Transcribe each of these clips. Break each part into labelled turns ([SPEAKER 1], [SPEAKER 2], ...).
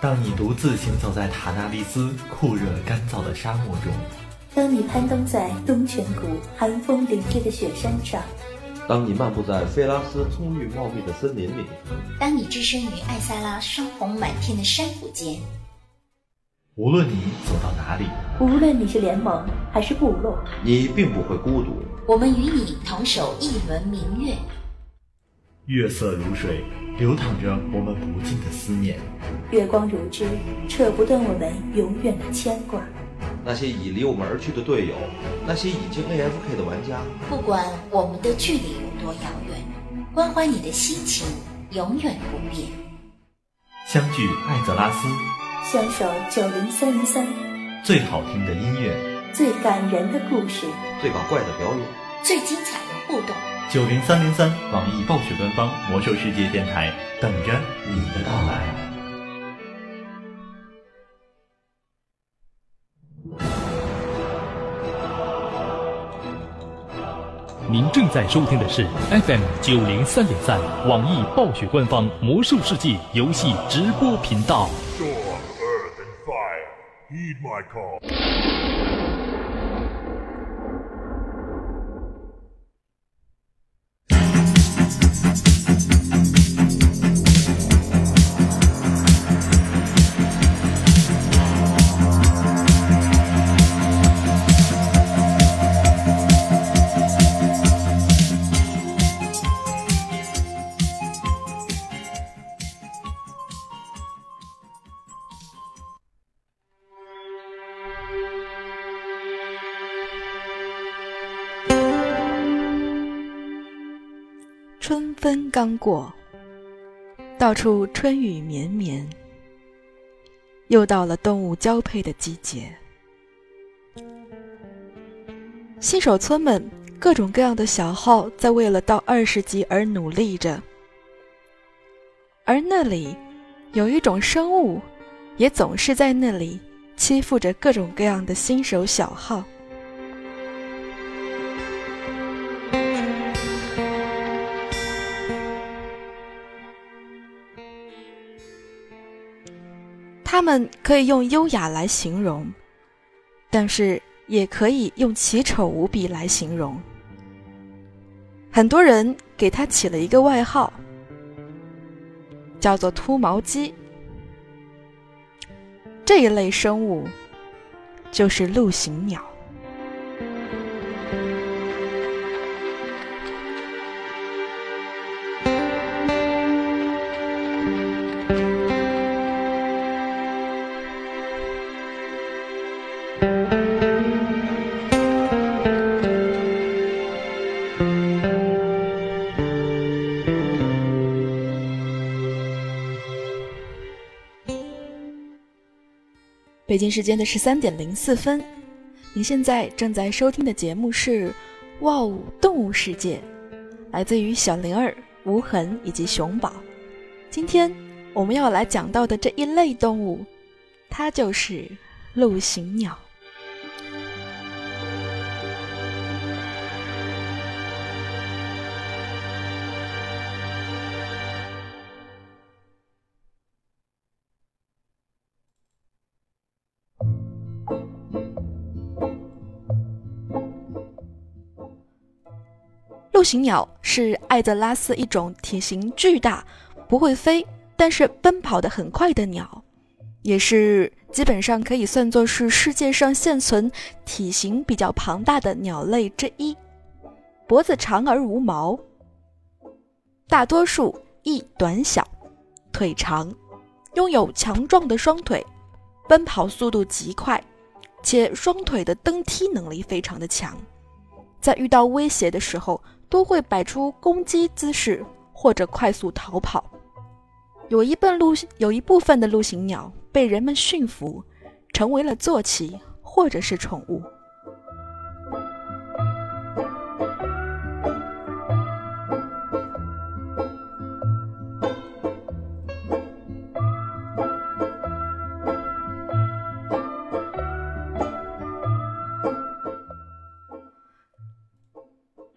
[SPEAKER 1] 当你独自行走在塔纳利斯酷热干燥的沙漠中，
[SPEAKER 2] 当你攀登在东泉谷寒风凛冽的雪山上，
[SPEAKER 3] 当你漫步在菲拉斯葱郁茂密的森林里，
[SPEAKER 4] 当你置身于艾萨拉霜红满天的山谷间，
[SPEAKER 1] 无论你走到哪里，
[SPEAKER 2] 无论你是联盟还是部落，
[SPEAKER 3] 你并不会孤独。
[SPEAKER 4] 我们与你同守一轮明月。
[SPEAKER 1] 月色如水，流淌着我们不尽的思念；
[SPEAKER 2] 月光如织，扯不断我们永远的牵挂。
[SPEAKER 3] 那些已离我们而去的队友，那些已经 AFK 的玩家，
[SPEAKER 4] 不管我们的距离有多遥远，关怀你的心情永远不变。
[SPEAKER 1] 相聚艾泽拉斯，
[SPEAKER 2] 相守九零三零三，
[SPEAKER 1] 最好听的音乐，
[SPEAKER 2] 最感人的故事，
[SPEAKER 3] 最搞怪的表演，
[SPEAKER 4] 最精彩的互动。
[SPEAKER 1] 九零三零三，网易暴雪官方魔兽世界电台，等着你的到来。
[SPEAKER 5] 您正在收听的是 FM 九零三点三，网易暴雪官方魔兽世界游戏直播频道。
[SPEAKER 6] 春分刚过，到处春雨绵绵，又到了动物交配的季节。新手村们各种各样的小号在为了到二十级而努力着，而那里有一种生物，也总是在那里欺负着各种各样的新手小号。他们可以用优雅来形容，但是也可以用奇丑无比来形容。很多人给他起了一个外号，叫做“秃毛鸡”。这一类生物就是陆行鸟。北京时间的十三点零四分，您现在正在收听的节目是《哇哦动物世界》，来自于小灵儿、无痕以及熊宝。今天我们要来讲到的这一类动物，它就是陆行鸟。行鸟是艾泽拉斯一种体型巨大、不会飞，但是奔跑的很快的鸟，也是基本上可以算作是世界上现存体型比较庞大的鸟类之一。脖子长而无毛，大多数翼短小，腿长，拥有强壮的双腿，奔跑速度极快，且双腿的蹬踢能力非常的强，在遇到威胁的时候。都会摆出攻击姿势或者快速逃跑。有一部陆有一部分的陆行鸟被人们驯服，成为了坐骑或者是宠物。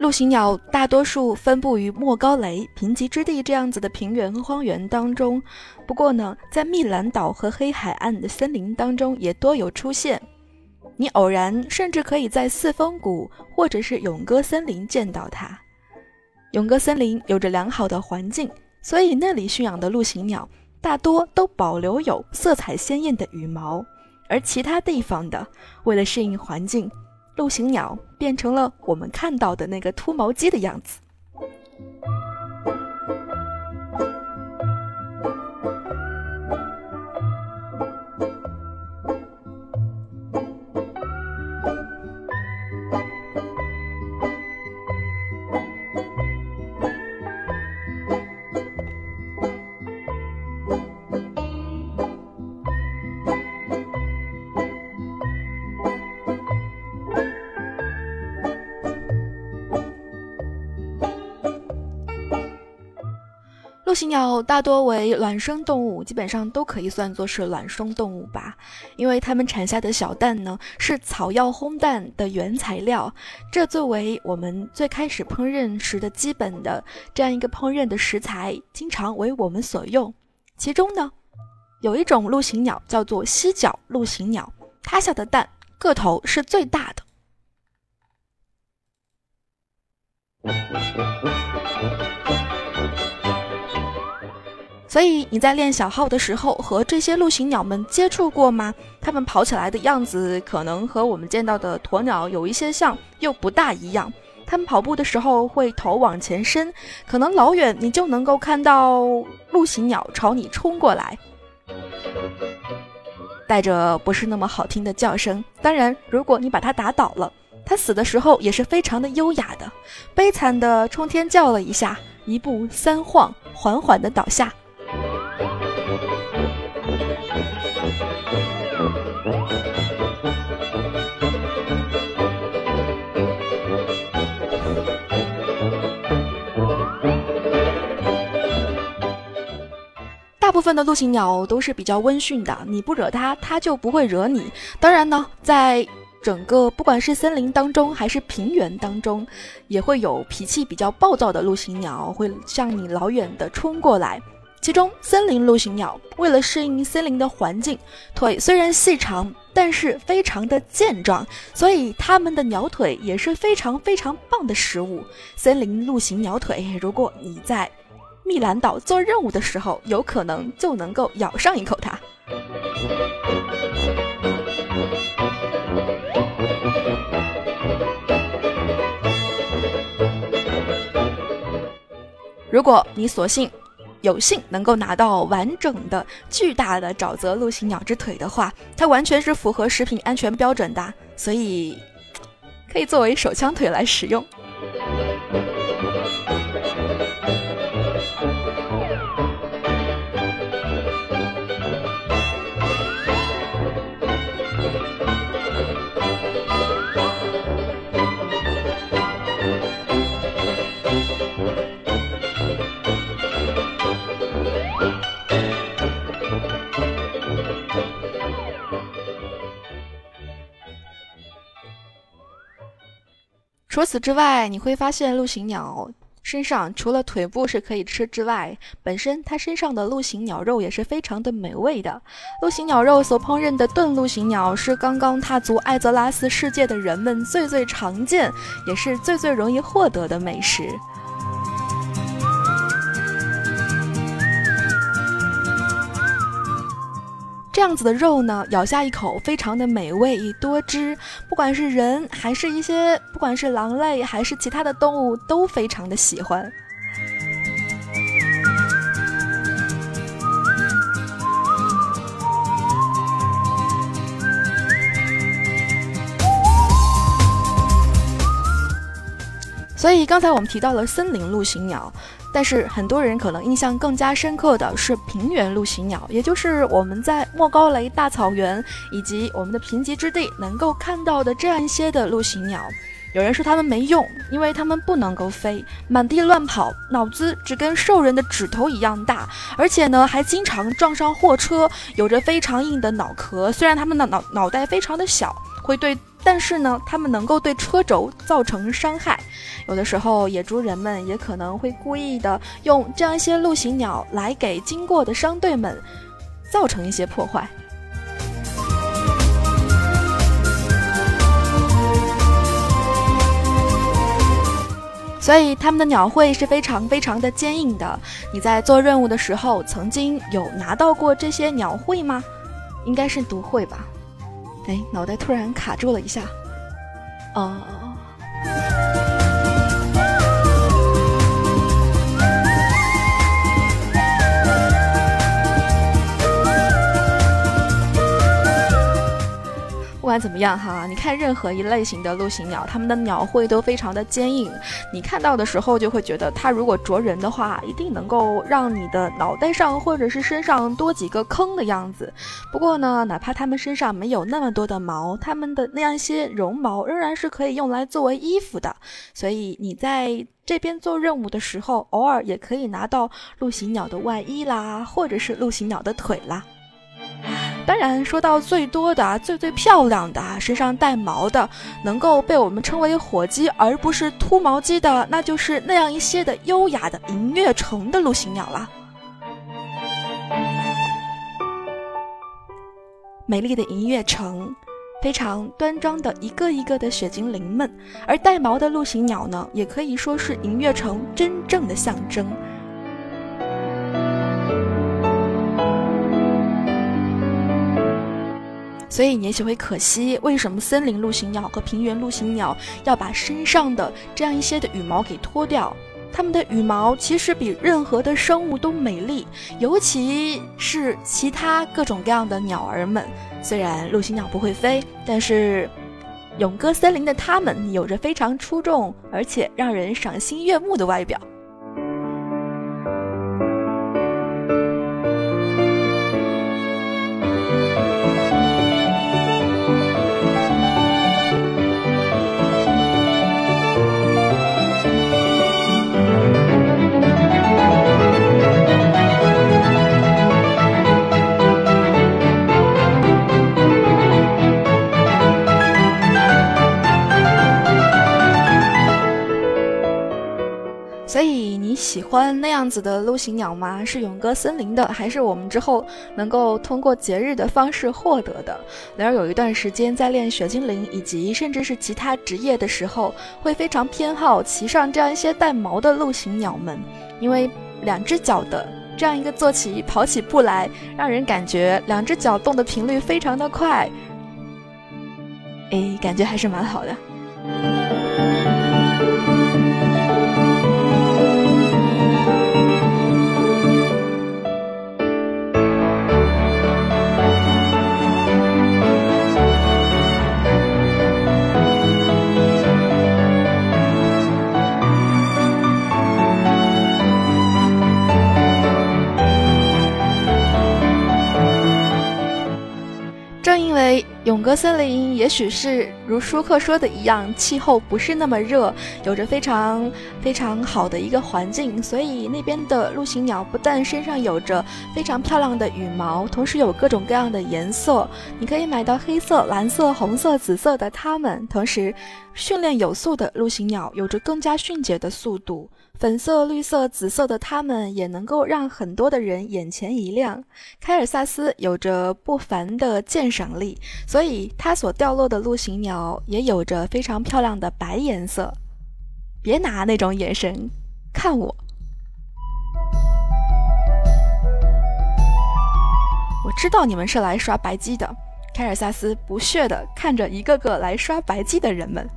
[SPEAKER 6] 陆行鸟大多数分布于莫高雷、贫瘠之地这样子的平原和荒原当中，不过呢，在密兰岛和黑海岸的森林当中也多有出现。你偶然甚至可以在四峰谷或者是永歌森林见到它。永歌森林有着良好的环境，所以那里驯养的陆行鸟大多都保留有色彩鲜艳的羽毛，而其他地方的，为了适应环境。陆行鸟变成了我们看到的那个秃毛鸡的样子。陆行鸟大多为卵生动物，基本上都可以算作是卵生动物吧，因为它们产下的小蛋呢是草药烘蛋的原材料，这作为我们最开始烹饪时的基本的这样一个烹饪的食材，经常为我们所用。其中呢，有一种陆行鸟叫做犀角陆行鸟，它下的蛋个头是最大的。所以你在练小号的时候，和这些陆行鸟们接触过吗？它们跑起来的样子可能和我们见到的鸵鸟有一些像，又不大一样。它们跑步的时候会头往前伸，可能老远你就能够看到陆行鸟朝你冲过来，带着不是那么好听的叫声。当然，如果你把它打倒了，它死的时候也是非常的优雅的，悲惨的冲天叫了一下，一步三晃，缓缓的倒下。大部分的陆行鸟都是比较温驯的，你不惹它，它就不会惹你。当然呢，在整个不管是森林当中还是平原当中，也会有脾气比较暴躁的陆行鸟会向你老远的冲过来。其中，森林陆行鸟为了适应森林的环境，腿虽然细长，但是非常的健壮，所以它们的鸟腿也是非常非常棒的食物。森林陆行鸟腿，如果你在密兰岛做任务的时候，有可能就能够咬上一口它。如果你索性。有幸能够拿到完整的巨大的沼泽陆行鸟之腿的话，它完全是符合食品安全标准的，所以 可以作为手枪腿来使用。除此之外，你会发现陆行鸟身上除了腿部是可以吃之外，本身它身上的陆行鸟肉也是非常的美味的。陆行鸟肉所烹饪的炖陆行鸟是刚刚踏足艾泽拉斯世界的人们最最常见，也是最最容易获得的美食。这样子的肉呢，咬下一口非常的美味与多汁，不管是人还是一些，不管是狼类还是其他的动物，都非常的喜欢。所以刚才我们提到了森林陆行鸟。但是很多人可能印象更加深刻的是平原陆行鸟，也就是我们在莫高雷大草原以及我们的贫瘠之地能够看到的这样一些的陆行鸟。有人说它们没用，因为它们不能够飞，满地乱跑，脑子只跟兽人的指头一样大，而且呢还经常撞上货车，有着非常硬的脑壳。虽然它们的脑脑袋非常的小，会对。但是呢，它们能够对车轴造成伤害。有的时候，野猪人们也可能会故意的用这样一些陆行鸟来给经过的商队们造成一些破坏。所以他们的鸟喙是非常非常的坚硬的。你在做任务的时候，曾经有拿到过这些鸟喙吗？应该是毒喙吧。哎，脑袋突然卡住了一下。哦。不管怎么样哈，你看任何一类型的陆行鸟，它们的鸟喙都非常的坚硬。你看到的时候就会觉得，它如果啄人的话，一定能够让你的脑袋上或者是身上多几个坑的样子。不过呢，哪怕它们身上没有那么多的毛，它们的那样一些绒毛仍然是可以用来作为衣服的。所以你在这边做任务的时候，偶尔也可以拿到陆行鸟的外衣啦，或者是陆行鸟的腿啦。当然，说到最多的、最最漂亮的、身上带毛的，能够被我们称为火鸡而不是秃毛鸡的，那就是那样一些的优雅的银月城的陆行鸟了。美丽的银月城，非常端庄的一个一个的雪精灵们，而带毛的陆行鸟呢，也可以说是银月城真正的象征。所以你也许会可惜，为什么森林陆行鸟和平原陆行鸟要把身上的这样一些的羽毛给脱掉？它们的羽毛其实比任何的生物都美丽，尤其是其他各种各样的鸟儿们。虽然陆行鸟不会飞，但是永歌森林的它们有着非常出众而且让人赏心悦目的外表。欢那样子的陆行鸟吗？是永歌森林的，还是我们之后能够通过节日的方式获得的？然而有一段时间在练雪精灵以及甚至是其他职业的时候，会非常偏好骑上这样一些带毛的陆行鸟们，因为两只脚的这样一个坐起跑起步来，让人感觉两只脚动的频率非常的快，哎，感觉还是蛮好的。永歌森林也许是如舒克说的一样，气候不是那么热，有着非常非常好的一个环境，所以那边的陆行鸟不但身上有着非常漂亮的羽毛，同时有各种各样的颜色，你可以买到黑色、蓝色、红色、紫色的它们。同时，训练有素的陆行鸟有着更加迅捷的速度。粉色、绿色、紫色的它们也能够让很多的人眼前一亮。凯尔萨斯有着不凡的鉴赏力，所以它所掉落的陆行鸟也有着非常漂亮的白颜色。别拿那种眼神看我，我知道你们是来刷白鸡的。凯尔萨斯不屑地看着一个个来刷白鸡的人们。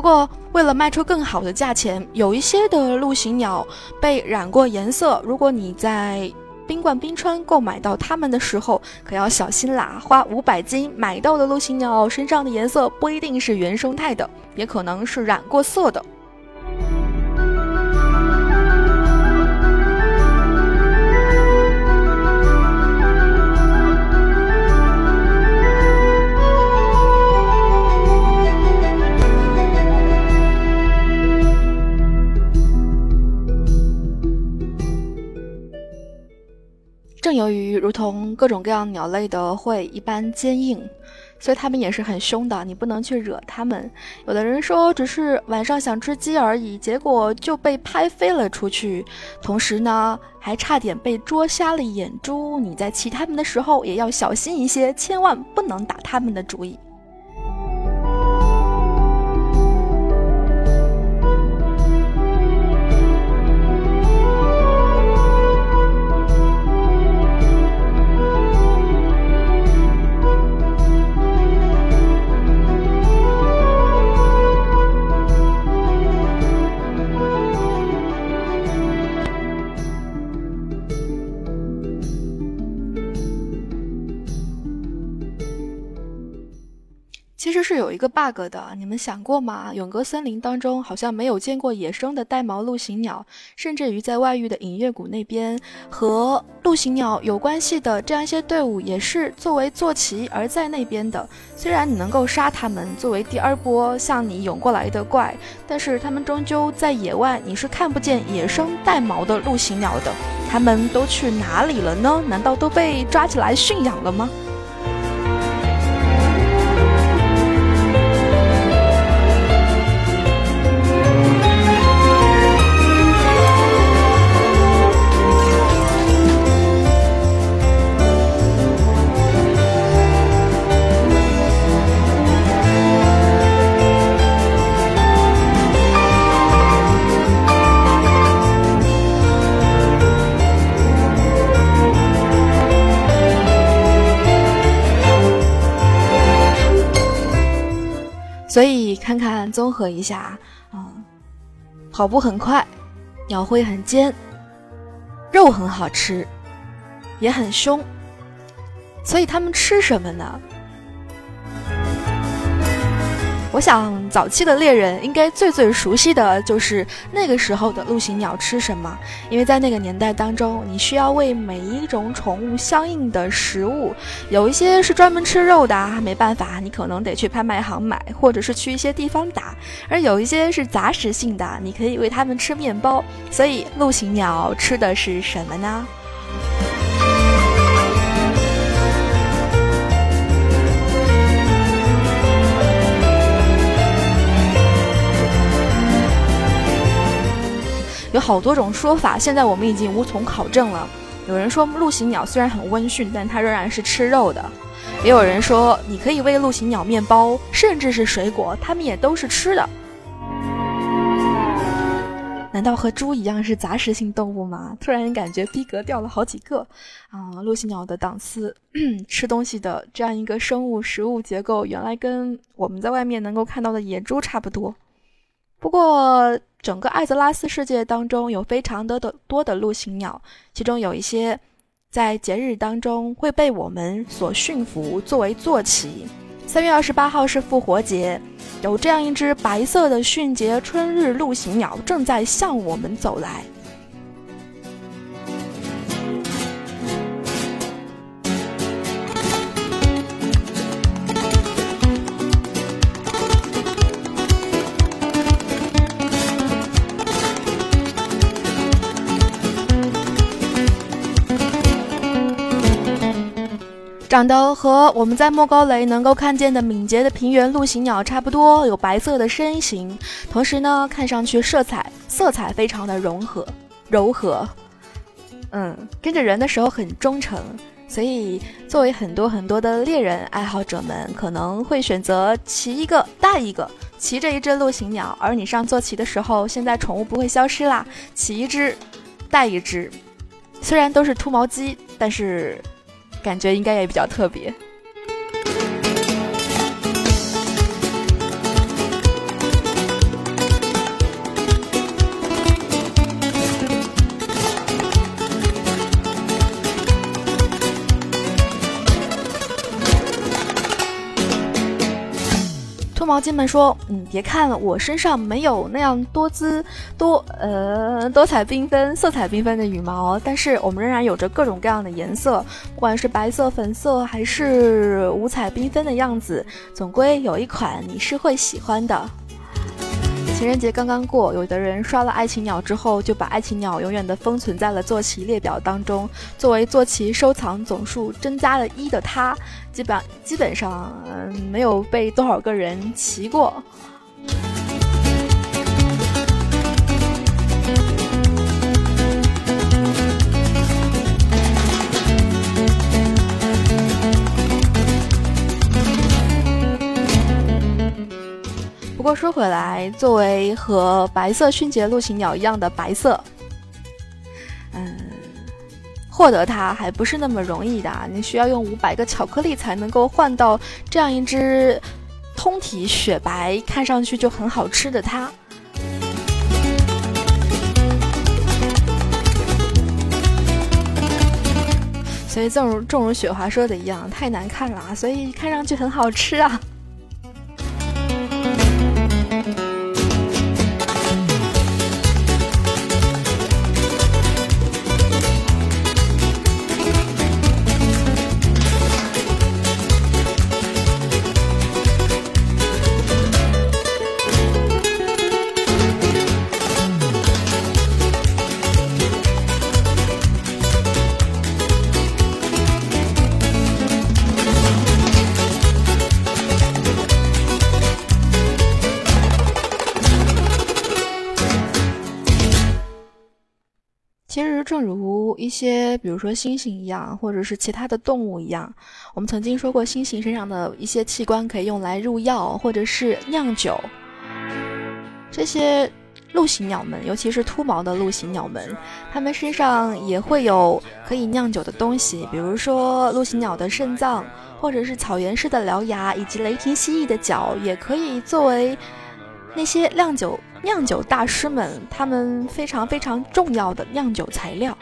[SPEAKER 6] 不过，为了卖出更好的价钱，有一些的陆行鸟被染过颜色。如果你在宾馆冰川购买到它们的时候，可要小心啦！花五百金买到的陆行鸟身上的颜色不一定是原生态的，也可能是染过色的。正由于如同各种各样鸟类的喙一般坚硬。所以它们也是很凶的，你不能去惹它们。有的人说只是晚上想吃鸡而已，结果就被拍飞了出去，同时呢还差点被捉瞎了眼珠。你在骑它们的时候也要小心一些，千万不能打它们的主意。实是有一个 bug 的，你们想过吗？永歌森林当中好像没有见过野生的带毛陆行鸟，甚至于在外域的隐月谷那边，和陆行鸟有关系的这样一些队伍也是作为坐骑而在那边的。虽然你能够杀他们作为第二波向你涌过来的怪，但是他们终究在野外，你是看不见野生带毛的陆行鸟的。他们都去哪里了呢？难道都被抓起来驯养了吗？看看综合一下，啊，跑步很快，鸟喙很尖，肉很好吃，也很凶。所以他们吃什么呢？我想，早期的猎人应该最最熟悉的就是那个时候的陆行鸟吃什么，因为在那个年代当中，你需要为每一种宠物相应的食物，有一些是专门吃肉的啊，没办法，你可能得去拍卖行买，或者是去一些地方打；而有一些是杂食性的，你可以喂它们吃面包。所以，陆行鸟吃的是什么呢？有好多种说法，现在我们已经无从考证了。有人说陆行鸟虽然很温驯，但它仍然是吃肉的；也有人说你可以喂陆行鸟面包，甚至是水果，它们也都是吃的。难道和猪一样是杂食性动物吗？突然感觉逼格掉了好几个啊！陆行鸟的档次，吃东西的这样一个生物食物结构，原来跟我们在外面能够看到的野猪差不多。不过。整个艾泽拉斯世界当中有非常的的多的陆行鸟，其中有一些在节日当中会被我们所驯服作为坐骑。三月二十八号是复活节，有这样一只白色的迅捷春日陆行鸟正在向我们走来。长得和我们在莫高雷能够看见的敏捷的平原陆行鸟差不多，有白色的身形，同时呢，看上去色彩色彩非常的融合柔和，嗯，跟着人的时候很忠诚，所以作为很多很多的猎人爱好者们可能会选择骑一个带一个，骑着一只陆行鸟，而你上坐骑的时候，现在宠物不会消失啦，骑一只带一只，虽然都是秃毛鸡，但是。感觉应该也比较特别。毛巾们说：“嗯，别看了，我身上没有那样多姿多呃多彩缤纷、色彩缤纷的羽毛，但是我们仍然有着各种各样的颜色，不管是白色、粉色，还是五彩缤纷的样子，总归有一款你是会喜欢的。”情人节刚刚过，有的人刷了爱情鸟之后，就把爱情鸟永远的封存在了坐骑列表当中。作为坐骑收藏总数增加了一的他，基本基本上没有被多少个人骑过。不过说回来，作为和白色迅捷陆行鸟一样的白色，嗯，获得它还不是那么容易的。你需要用五百个巧克力才能够换到这样一只通体雪白、看上去就很好吃的它。所以，正如正如雪华说的一样，太难看了，所以看上去很好吃啊。正一些，比如说猩猩一样，或者是其他的动物一样，我们曾经说过，猩猩身上的一些器官可以用来入药，或者是酿酒。这些陆行鸟们，尤其是秃毛的陆行鸟们，它们身上也会有可以酿酒的东西，比如说陆行鸟的肾脏，或者是草原式的獠牙，以及雷霆蜥蜴的脚，也可以作为那些酿酒。酿酒大师们，他们非常非常重要的酿酒材料。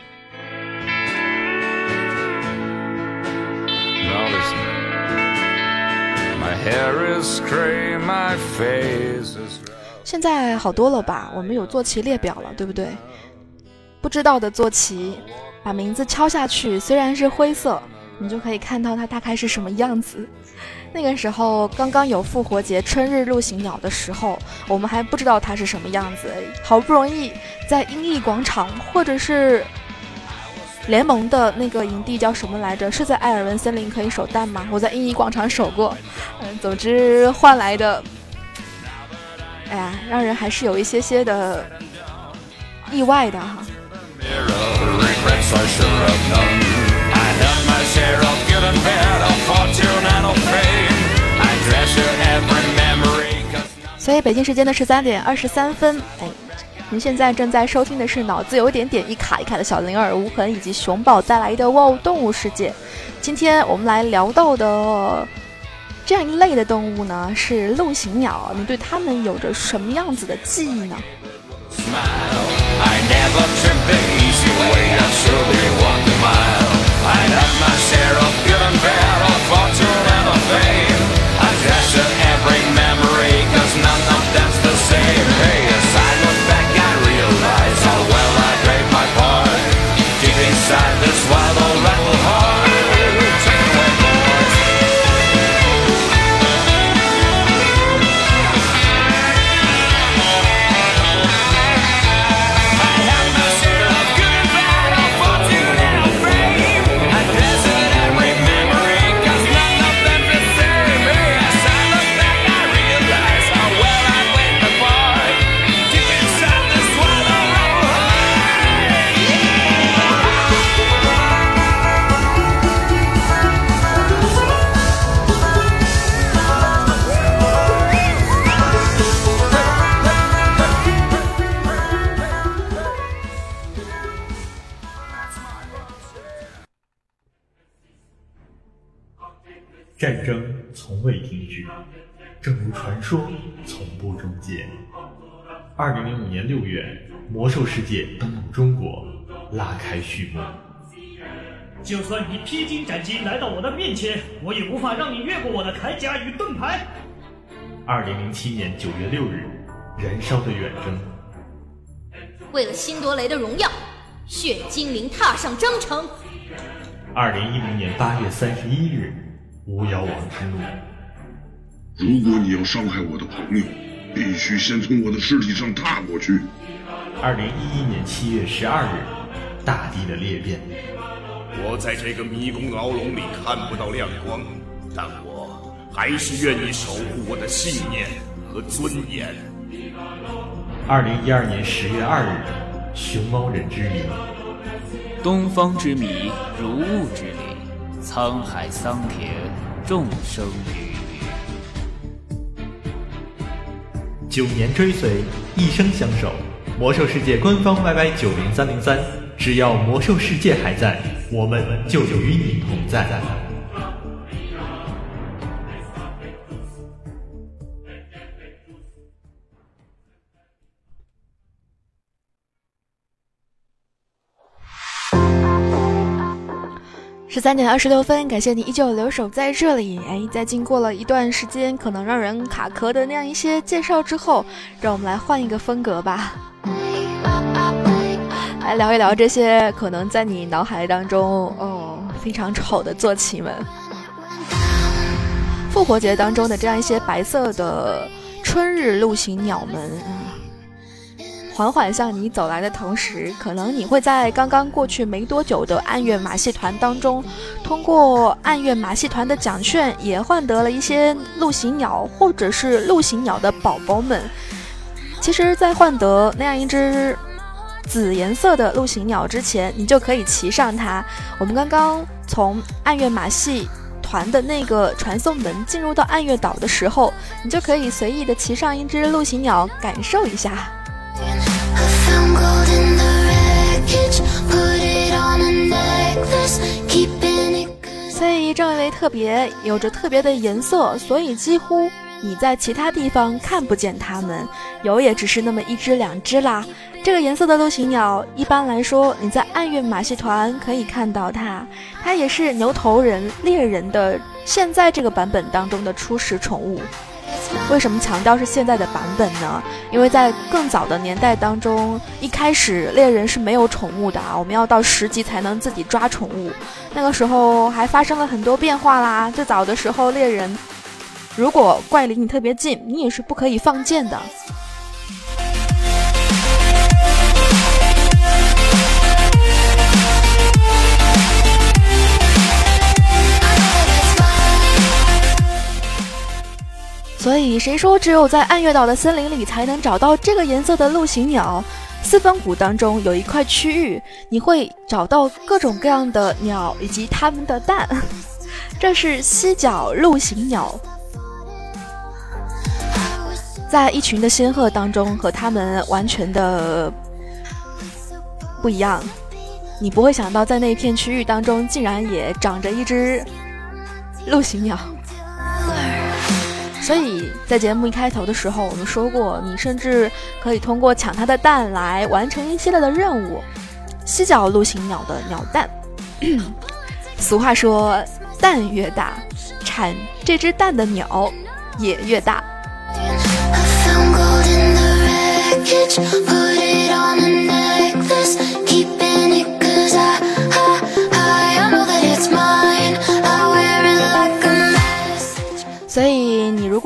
[SPEAKER 6] 现在好多了吧？我们有坐骑列表了，对不对？不知道的坐骑，把名字敲下去，虽然是灰色，你就可以看到它大概是什么样子。那个时候刚刚有复活节春日陆行鸟的时候，我们还不知道它是什么样子。好不容易在英译广场，或者是联盟的那个营地叫什么来着？是在艾尔文森林可以守蛋吗？我在英义广场守过。嗯，总之换来的，哎呀，让人还是有一些些的意外的哈。所以北京时间的十三点二十三分，哎，您现在正在收听的是脑子有点点一卡一卡的小灵儿无痕以及熊宝带来的哇哦动物世界。今天我们来聊到的这样一类的动物呢，是陆行鸟。你对它们有着什么样子的记忆呢？
[SPEAKER 1] 世界登陆中国，拉开序幕。
[SPEAKER 7] 就算你披荆斩棘来到我的面前，我也无法让你越过我的铠甲与盾牌。
[SPEAKER 1] 二零零七年九月六日，燃烧的远征。
[SPEAKER 4] 为了辛德雷的荣耀，血精灵踏上征程。
[SPEAKER 1] 二零一零年八月三十一日。巫妖王之怒。
[SPEAKER 8] 如果你要伤害我的朋友，必须先从我的尸体上踏过去。
[SPEAKER 1] 二零一一年七月十二日，大地的裂变。
[SPEAKER 9] 我在这个迷宫牢笼里看不到亮光，但我还是愿意守护我的信念和尊严。
[SPEAKER 1] 二零一二年十月二日，熊猫人之谜。
[SPEAKER 10] 东方之谜，如雾之谜，沧海桑田，众生鱼。
[SPEAKER 1] 九年追随，一生相守。魔兽世界官方 YY 九零三零三，只要魔兽世界还在，我们就与你同在。
[SPEAKER 6] 三点二十六分，感谢你依旧留守在这里。哎，在经过了一段时间可能让人卡壳的那样一些介绍之后，让我们来换一个风格吧，来聊一聊这些可能在你脑海当中哦非常丑的坐骑们。复活节当中的这样一些白色的春日陆行鸟们。缓缓向你走来的同时，可能你会在刚刚过去没多久的暗月马戏团当中，通过暗月马戏团的奖券，也换得了一些陆行鸟或者是陆行鸟的宝宝们。其实，在换得那样一只紫颜色的陆行鸟之前，你就可以骑上它。我们刚刚从暗月马戏团的那个传送门进入到暗月岛的时候，你就可以随意的骑上一只陆行鸟，感受一下。所以正因为特别有着特别的颜色，所以几乎你在其他地方看不见它们，有也只是那么一只两只啦。这个颜色的陆行鸟，一般来说你在暗月马戏团可以看到它，它也是牛头人猎人的现在这个版本当中的初始宠物。为什么强调是现在的版本呢？因为在更早的年代当中，一开始猎人是没有宠物的啊，我们要到十级才能自己抓宠物。那个时候还发生了很多变化啦。最早的时候，猎人如果怪离你特别近，你也是不可以放箭的。所以，谁说只有在暗月岛的森林里才能找到这个颜色的陆行鸟？四分谷当中有一块区域，你会找到各种各样的鸟以及它们的蛋。这是犀角陆行鸟，在一群的仙鹤当中，和它们完全的不一样。你不会想到，在那片区域当中，竟然也长着一只陆行鸟。所以在节目一开头的时候，我们说过，你甚至可以通过抢它的蛋来完成一系列的任务。犀角陆行鸟的鸟蛋，俗话说，蛋越大，产这只蛋的鸟也越大。所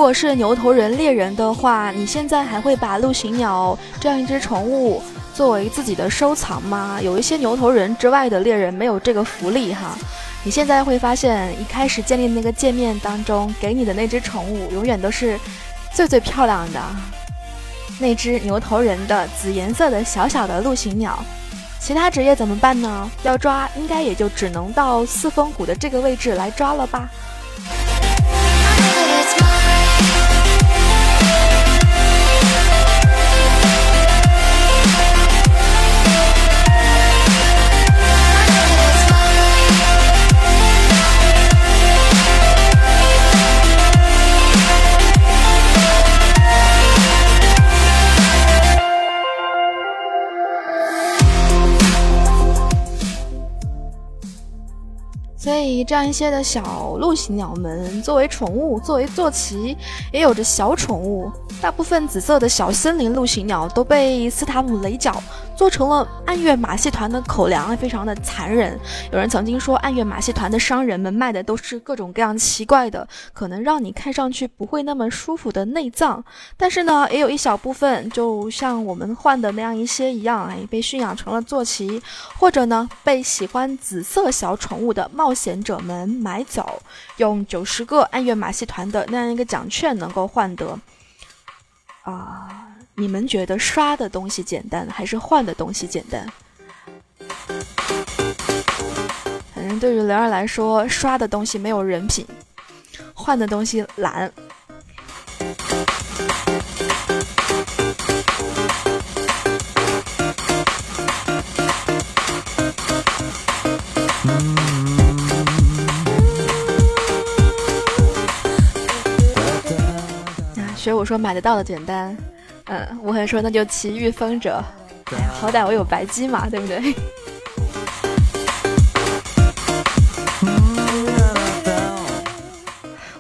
[SPEAKER 6] 如果是牛头人猎人的话，你现在还会把陆行鸟这样一只宠物作为自己的收藏吗？有一些牛头人之外的猎人没有这个福利哈。你现在会发现，一开始建立那个界面当中给你的那只宠物，永远都是最最漂亮的那只牛头人的紫颜色的小小的陆行鸟。其他职业怎么办呢？要抓，应该也就只能到四峰谷的这个位置来抓了吧。以，这样一些的小陆行鸟们，作为宠物，作为坐骑，也有着小宠物。大部分紫色的小森林陆行鸟都被斯塔姆雷角做成了暗月马戏团的口粮，非常的残忍。有人曾经说，暗月马戏团的商人们卖的都是各种各样奇怪的，可能让你看上去不会那么舒服的内脏。但是呢，也有一小部分，就像我们换的那样一些一样，哎，被驯养成了坐骑，或者呢，被喜欢紫色小宠物的冒险者们买走，用九十个暗月马戏团的那样一个奖券能够换得。啊，你们觉得刷的东西简单，还是换的东西简单？反正对于灵儿来说，刷的东西没有人品，换的东西懒。学我说买得到的简单，嗯，我会说那就奇遇风者，好歹我有白鸡嘛，对不对？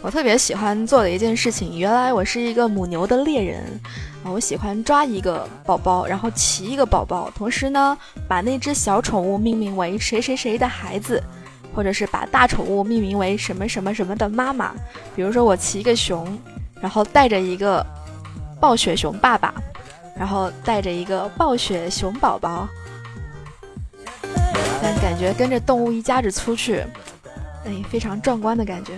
[SPEAKER 6] 我特别喜欢做的一件事情，原来我是一个母牛的猎人啊，我喜欢抓一个宝宝，然后骑一个宝宝，同时呢，把那只小宠物命名为谁谁谁的孩子，或者是把大宠物命名为什么什么什么的妈妈，比如说我骑一个熊。然后带着一个暴雪熊爸爸，然后带着一个暴雪熊宝宝，但感觉跟着动物一家子出去，哎，非常壮观的感觉。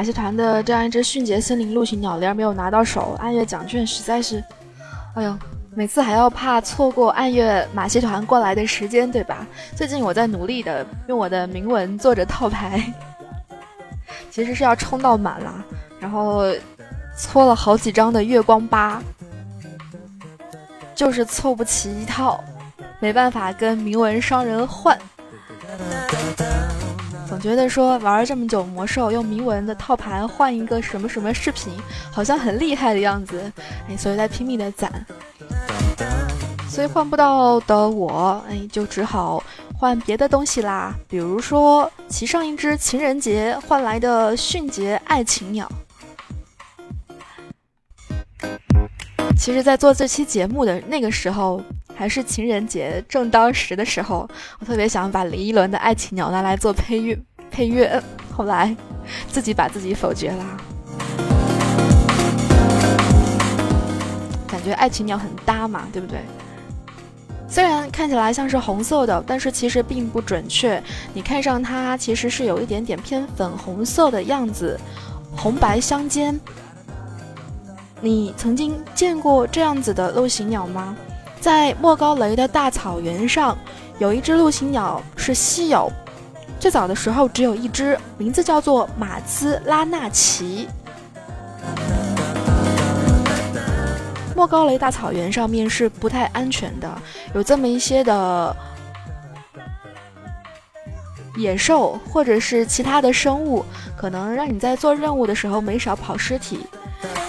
[SPEAKER 6] 马戏团的这样一只迅捷森林陆行鸟铃没有拿到手，暗月奖券实在是，哎呦，每次还要怕错过暗月马戏团过来的时间，对吧？最近我在努力的用我的铭文做着套牌，其实是要冲到满了，然后搓了好几张的月光八，就是凑不齐一套，没办法跟铭文商人换。觉得说玩了这么久魔兽，用铭文的套牌换一个什么什么饰品，好像很厉害的样子，哎，所以在拼命的攒，所以换不到的我，哎，就只好换别的东西啦，比如说骑上一只情人节换来的迅捷爱情鸟。其实，在做这期节目的那个时候。还是情人节正当时的时候，我特别想把林依轮的《爱情鸟》拿来做配乐，配乐。后来自己把自己否决了，感觉《爱情鸟》很搭嘛，对不对？虽然看起来像是红色的，但是其实并不准确。你看上它，其实是有一点点偏粉红色的样子，红白相间。你曾经见过这样子的陆行鸟吗？在莫高雷的大草原上，有一只陆行鸟是稀有。最早的时候只有一只，名字叫做马兹拉纳奇。莫高雷大草原上面是不太安全的，有这么一些的野兽或者是其他的生物，可能让你在做任务的时候没少跑尸体。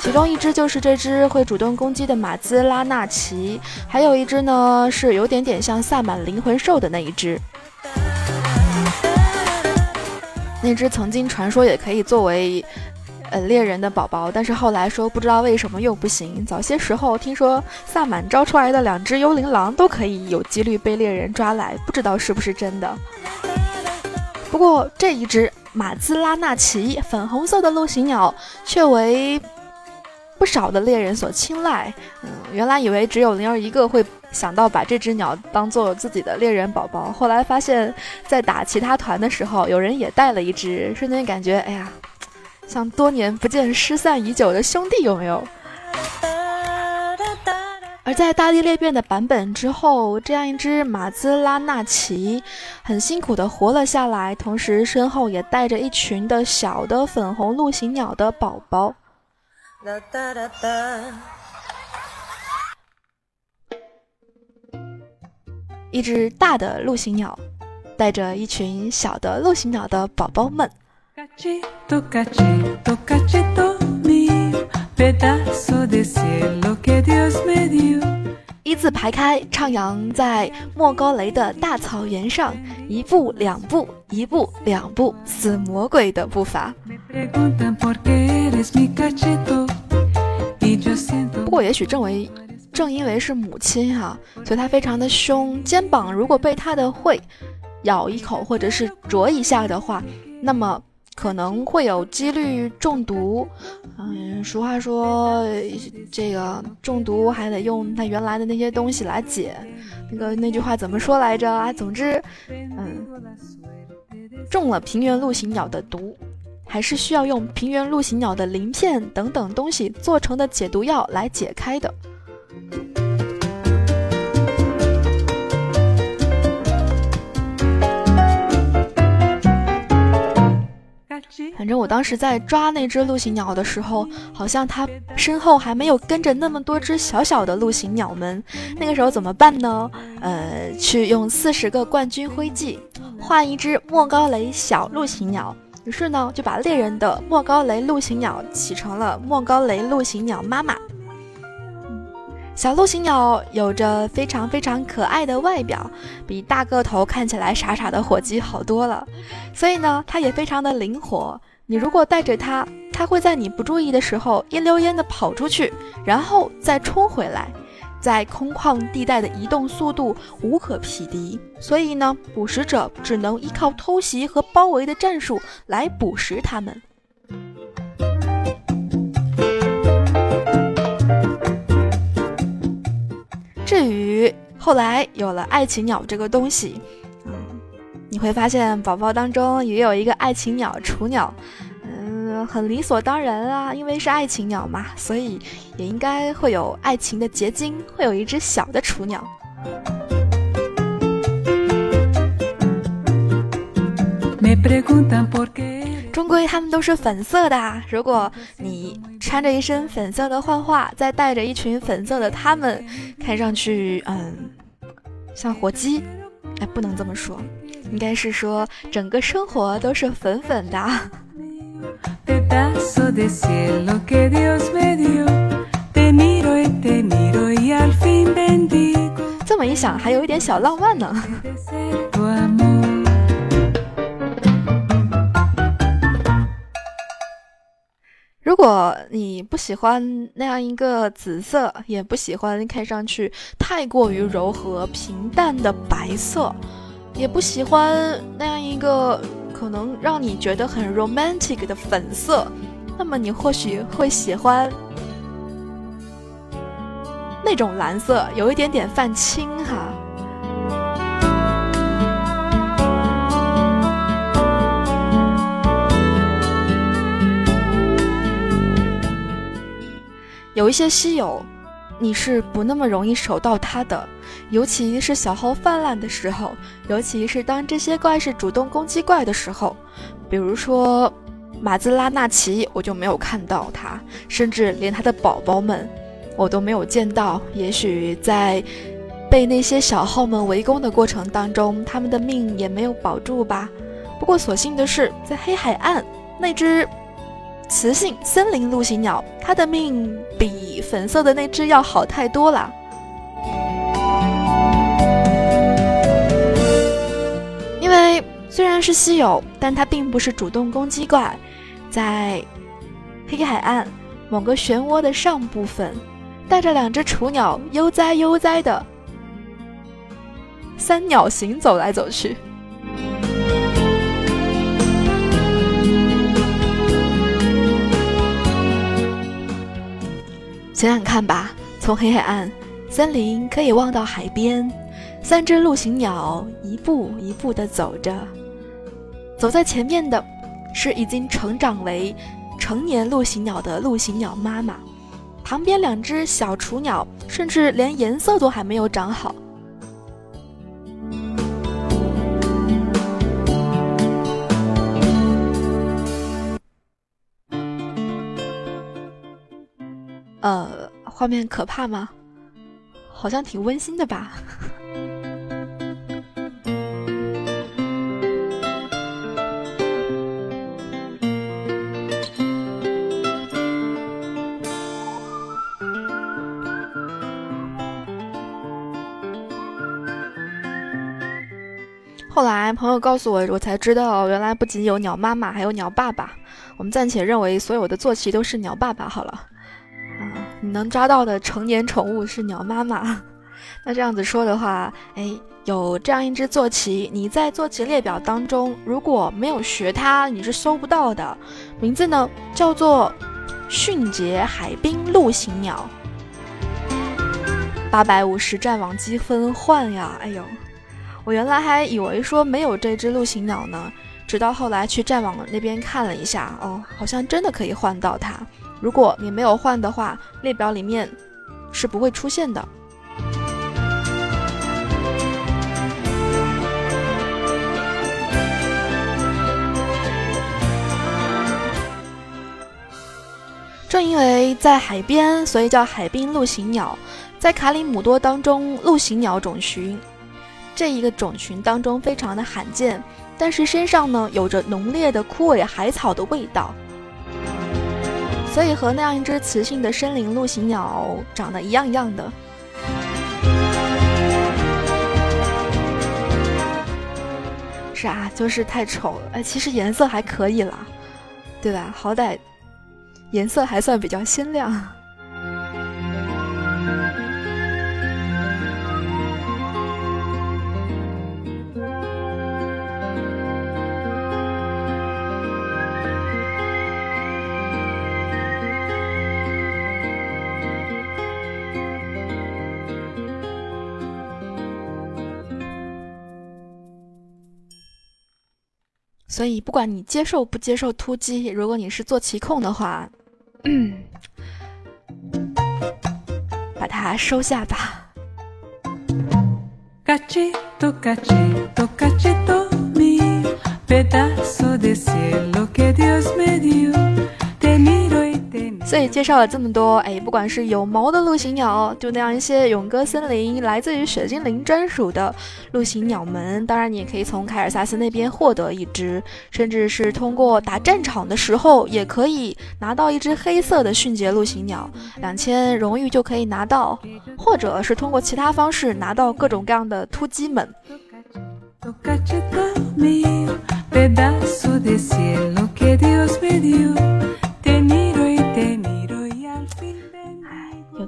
[SPEAKER 6] 其中一只就是这只会主动攻击的马兹拉纳奇，还有一只呢是有点点像萨满灵魂兽的那一只。那只曾经传说也可以作为呃猎人的宝宝，但是后来说不知道为什么又不行。早些时候听说萨满招出来的两只幽灵狼都可以有几率被猎人抓来，不知道是不是真的。不过这一只马兹拉纳奇粉红色的陆行鸟却为。不少的猎人所青睐，嗯，原来以为只有灵儿一个会想到把这只鸟当做自己的猎人宝宝，后来发现，在打其他团的时候，有人也带了一只，瞬间感觉，哎呀，像多年不见、失散已久的兄弟，有没有？而在大地裂变的版本之后，这样一只马兹拉纳奇很辛苦的活了下来，同时身后也带着一群的小的粉红陆行鸟的宝宝。哒哒哒一只大的陆行鸟带着一群小的陆行鸟的宝宝们。一字排开，徜徉在莫高雷的大草原上，一步两步，一步两步，似魔鬼的步伐。不过，也许正为正因为是母亲哈，所以她非常的凶。肩膀如果被它的喙咬一口，或者是啄一下的话，那么。可能会有几率中毒，嗯，俗话说，这个中毒还得用它原来的那些东西来解。那个那句话怎么说来着啊？总之，嗯，中了平原陆行鸟的毒，还是需要用平原陆行鸟的鳞片等等东西做成的解毒药来解开的。反正我当时在抓那只陆行鸟的时候，好像它身后还没有跟着那么多只小小的陆行鸟们。那个时候怎么办呢？呃，去用四十个冠军徽记换一只莫高雷小陆行鸟。于是呢，就把猎人的莫高雷陆行鸟起成了莫高雷陆行鸟妈妈。小鹿行鸟有着非常非常可爱的外表，比大个头看起来傻傻的火鸡好多了。所以呢，它也非常的灵活。你如果带着它，它会在你不注意的时候一溜烟的跑出去，然后再冲回来，在空旷地带的移动速度无可匹敌。所以呢，捕食者只能依靠偷袭和包围的战术来捕食它们。至于后来有了爱情鸟这个东西，嗯，你会发现宝宝当中也有一个爱情鸟雏鸟，嗯，很理所当然啊，因为是爱情鸟嘛，所以也应该会有爱情的结晶，会有一只小的雏鸟。终归它们都是粉色的，如果你。穿着一身粉色的幻化，再带着一群粉色的他们，看上去，嗯，像火鸡。哎，不能这么说，应该是说整个生活都是粉粉的。这么一想，还有一点小浪漫呢。如果你不喜欢那样一个紫色，也不喜欢看上去太过于柔和平淡的白色，也不喜欢那样一个可能让你觉得很 romantic 的粉色，那么你或许会喜欢那种蓝色，有一点点泛青哈。有一些稀有，你是不那么容易守到它的，尤其是小号泛滥的时候，尤其是当这些怪是主动攻击怪的时候，比如说马兹拉纳奇，我就没有看到它，甚至连它的宝宝们我都没有见到。也许在被那些小号们围攻的过程当中，他们的命也没有保住吧。不过所幸的是，在黑海岸那只。雌性森林陆行鸟，它的命比粉色的那只要好太多了。因为虽然是稀有，但它并不是主动攻击怪。在黑海岸某个漩涡的上部分，带着两只雏鸟悠哉悠哉的三鸟行走来走去。想想看吧，从黑海岸，森林可以望到海边，三只陆行鸟一步一步地走着。走在前面的，是已经成长为成年陆行鸟的陆行鸟妈妈，旁边两只小雏鸟，甚至连颜色都还没有长好。呃，画面可怕吗？好像挺温馨的吧。后来朋友告诉我我才知道原来不仅有鸟妈妈还有鸟爸爸。我们暂且认为所有的坐骑都是鸟爸爸好了。你能抓到的成年宠物是鸟妈妈。那这样子说的话，哎，有这样一只坐骑，你在坐骑列表当中如果没有学它，你是搜不到的。名字呢叫做迅捷海滨陆行鸟。八百五十战网积分换呀！哎呦，我原来还以为说没有这只陆行鸟呢，直到后来去战网那边看了一下，哦，好像真的可以换到它。如果你没有换的话，列表里面是不会出现的。正因为在海边，所以叫海滨陆行鸟。在卡里姆多当中，陆行鸟种群这一个种群当中非常的罕见，但是身上呢有着浓烈的枯萎海草的味道，所以和那样一只雌性的森林陆行鸟长得一样一样的。是啊，就是太丑了。哎，其实颜色还可以啦，对吧？好歹颜色还算比较鲜亮。所以，不管你接受不接受突击，如果你是坐骑控的话，把它收下吧。所以介绍了这么多，哎，不管是有毛的陆行鸟，就那样一些永歌森林来自于雪精灵专属的陆行鸟们，当然你也可以从凯尔萨斯那边获得一只，甚至是通过打战场的时候也可以拿到一只黑色的迅捷陆行鸟，两千荣誉就可以拿到，或者是通过其他方式拿到各种各样的突击们。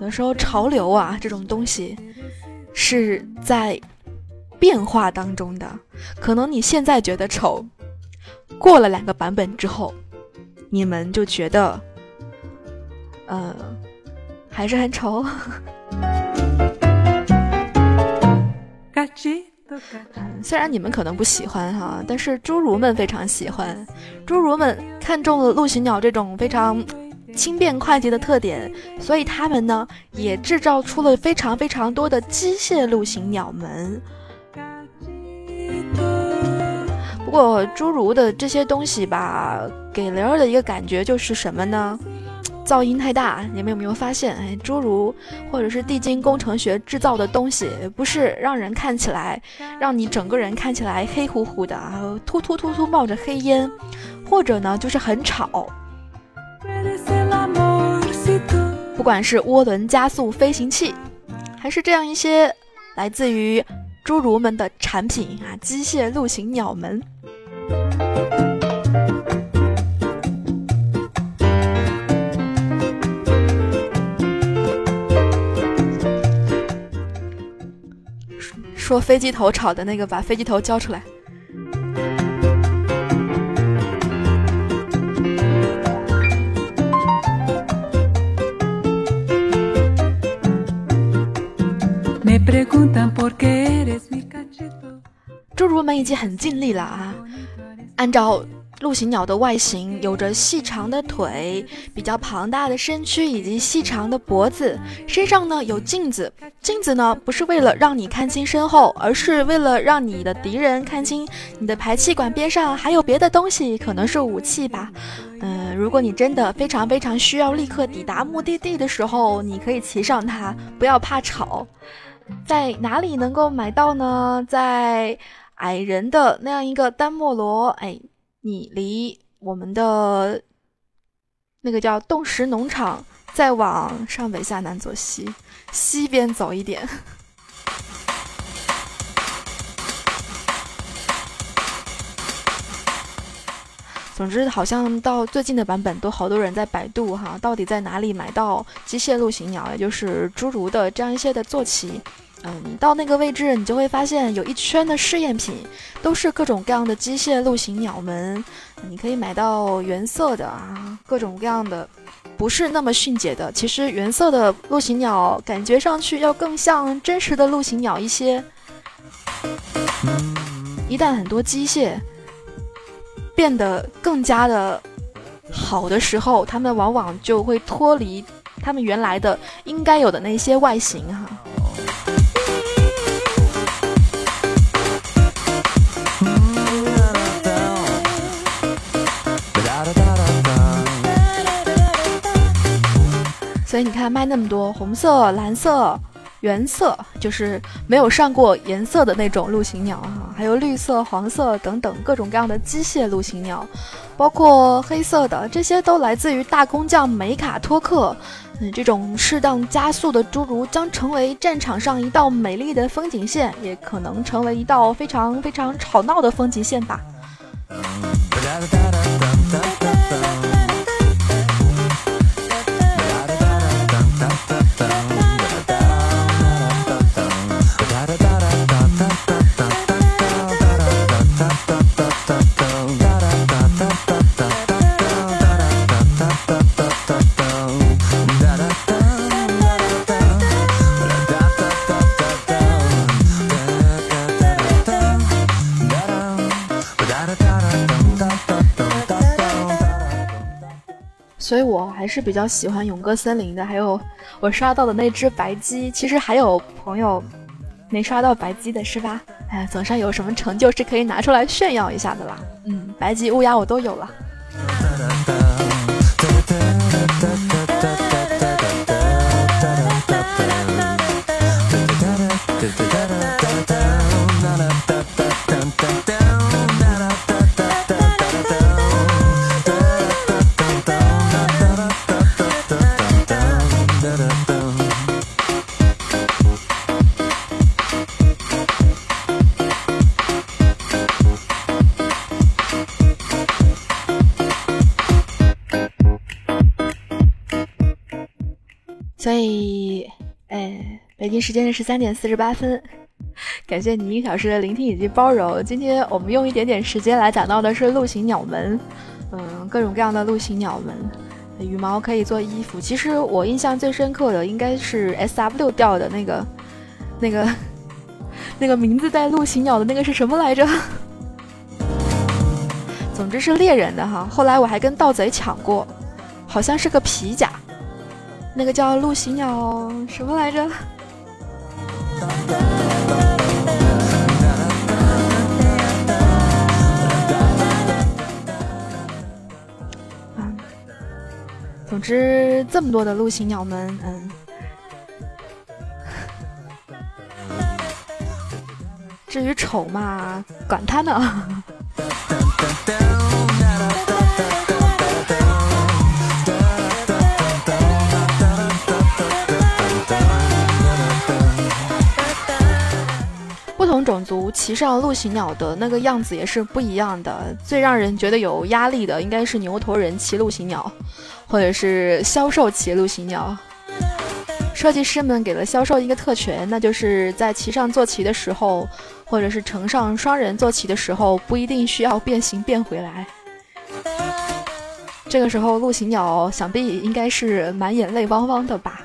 [SPEAKER 6] 的时候潮流啊，这种东西是在变化当中的。可能你现在觉得丑，过了两个版本之后，你们就觉得，呃，还是很丑。虽然你们可能不喜欢哈，但是侏儒们非常喜欢。侏儒们看中了陆行鸟这种非常。轻便快捷的特点，所以他们呢也制造出了非常非常多的机械陆行鸟门。不过侏儒的这些东西吧，给雷儿的一个感觉就是什么呢？噪音太大。你们有没有发现？哎，侏儒或者是地精工程学制造的东西，不是让人看起来，让你整个人看起来黑乎乎的啊，突突突突冒着黑烟，或者呢就是很吵。不管是涡轮加速飞行器，还是这样一些来自于侏儒们的产品啊，机械陆行鸟们。说飞机头吵的那个，把飞机头交出来。侏儒们已经很尽力了啊！按照陆行鸟的外形，有着细长的腿、比较庞大的身躯以及细长的脖子，身上呢有镜子。镜子呢不是为了让你看清身后，而是为了让你的敌人看清你的排气管边上还有别的东西，可能是武器吧。嗯，如果你真的非常非常需要立刻抵达目的地的时候，你可以骑上它，不要怕吵。在哪里能够买到呢？在矮人的那样一个丹莫罗，哎，你离我们的那个叫冻石农场再往上北下南左西西边走一点。总之，好像到最近的版本都好多人在百度哈，到底在哪里买到机械陆行鸟，也就是侏儒的这样一些的坐骑。嗯，你到那个位置，你就会发现有一圈的试验品，都是各种各样的机械陆行鸟们。你可以买到原色的啊，各种各样的，不是那么迅捷的。其实原色的陆行鸟感觉上去要更像真实的陆行鸟一些。一旦很多机械变得更加的好的时候，他们往往就会脱离他们原来的应该有的那些外形哈。所以你看，卖那么多红色、蓝色、原色，就是没有上过颜色的那种陆行鸟哈，还有绿色、黄色等等各种各样的机械陆行鸟，包括黑色的，这些都来自于大工匠梅卡托克。嗯，这种适当加速的侏儒将成为战场上一道美丽的风景线，也可能成为一道非常非常吵闹的风景线吧。是比较喜欢勇哥森林的，还有我刷到的那只白鸡。其实还有朋友没刷到白鸡的是吧？哎，总算有什么成就是可以拿出来炫耀一下的啦。嗯，白鸡、乌鸦我都有了。时间是十三点四十八分，感谢你一个小时的聆听以及包容。今天我们用一点点时间来讲到的是陆行鸟门，嗯，各种各样的陆行鸟门，羽毛可以做衣服。其实我印象最深刻的应该是 S W 调的那个、那个、那个名字带陆行鸟的那个是什么来着？总之是猎人的哈。后来我还跟盗贼抢过，好像是个皮甲。那个叫陆行鸟什么来着？啊，总之这么多的陆行鸟们，嗯，至于丑嘛，管他呢。同种族骑上陆行鸟的那个样子也是不一样的。最让人觉得有压力的应该是牛头人骑陆行鸟，或者是销售骑陆行鸟。设计师们给了销售一个特权，那就是在骑上坐骑的时候，或者是乘上双人坐骑的时候，不一定需要变形变回来。这个时候，陆行鸟想必应该是满眼泪汪汪的吧。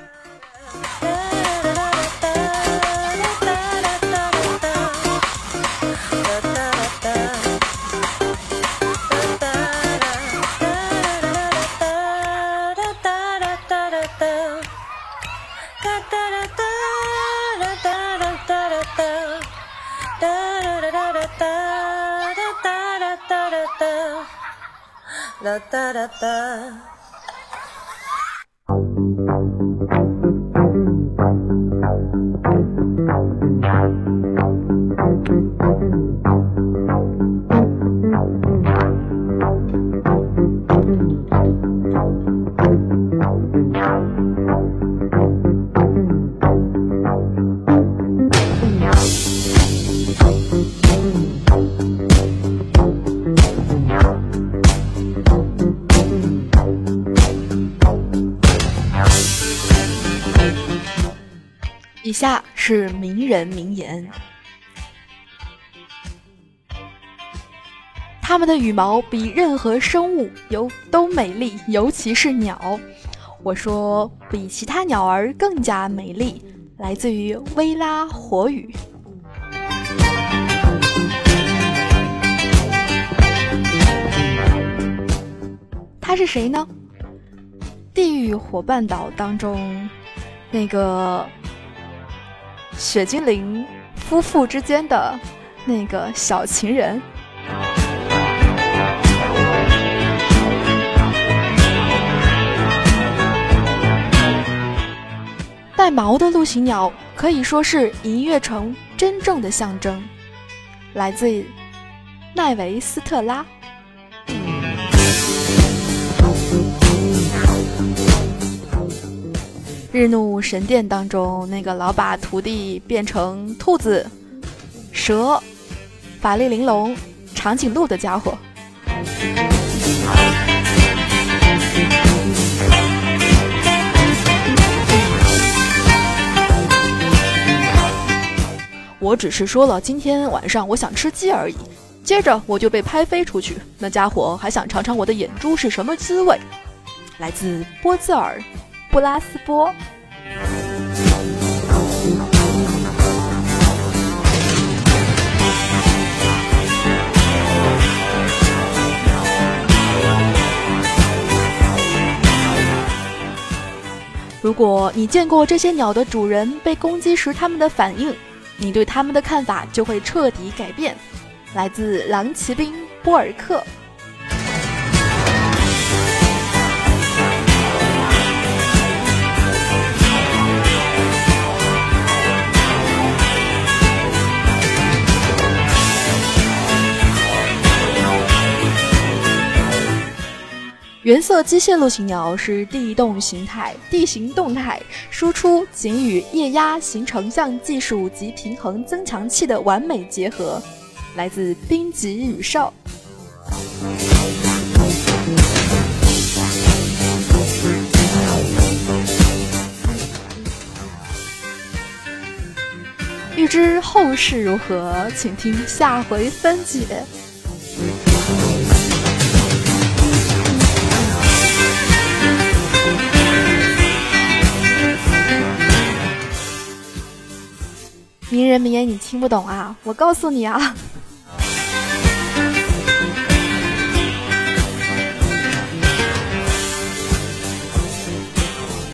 [SPEAKER 11] La da da
[SPEAKER 6] da. 下是名人名言：它们的羽毛比任何生物有都美丽，尤其是鸟。我说比其他鸟儿更加美丽，来自于薇拉火语。他是谁呢？地狱火半岛当中那个雪精灵夫妇之间的那个小情人。带毛的陆行鸟可以说是银月城真正的象征，来自奈维斯特拉。日怒神殿当中，那个老把徒弟变成兔子、蛇、法力玲珑、长颈鹿的家伙。我只是说了今天晚上我想吃鸡而已，接着我就被拍飞出去。那家伙还想尝尝我的眼珠是什么滋味。来自波兹尔。布拉斯波。如果你见过这些鸟的主人被攻击时他们的反应，你对他们的看法就会彻底改变。来自狼骑兵波尔克。原色机械陆行鸟是地动形态、地形动态输出仅与液压形成像技术及平衡增强器的完美结合，来自冰极羽哨。欲知后事如何，请听下回分解。名人名言你听不懂啊？我告诉你啊。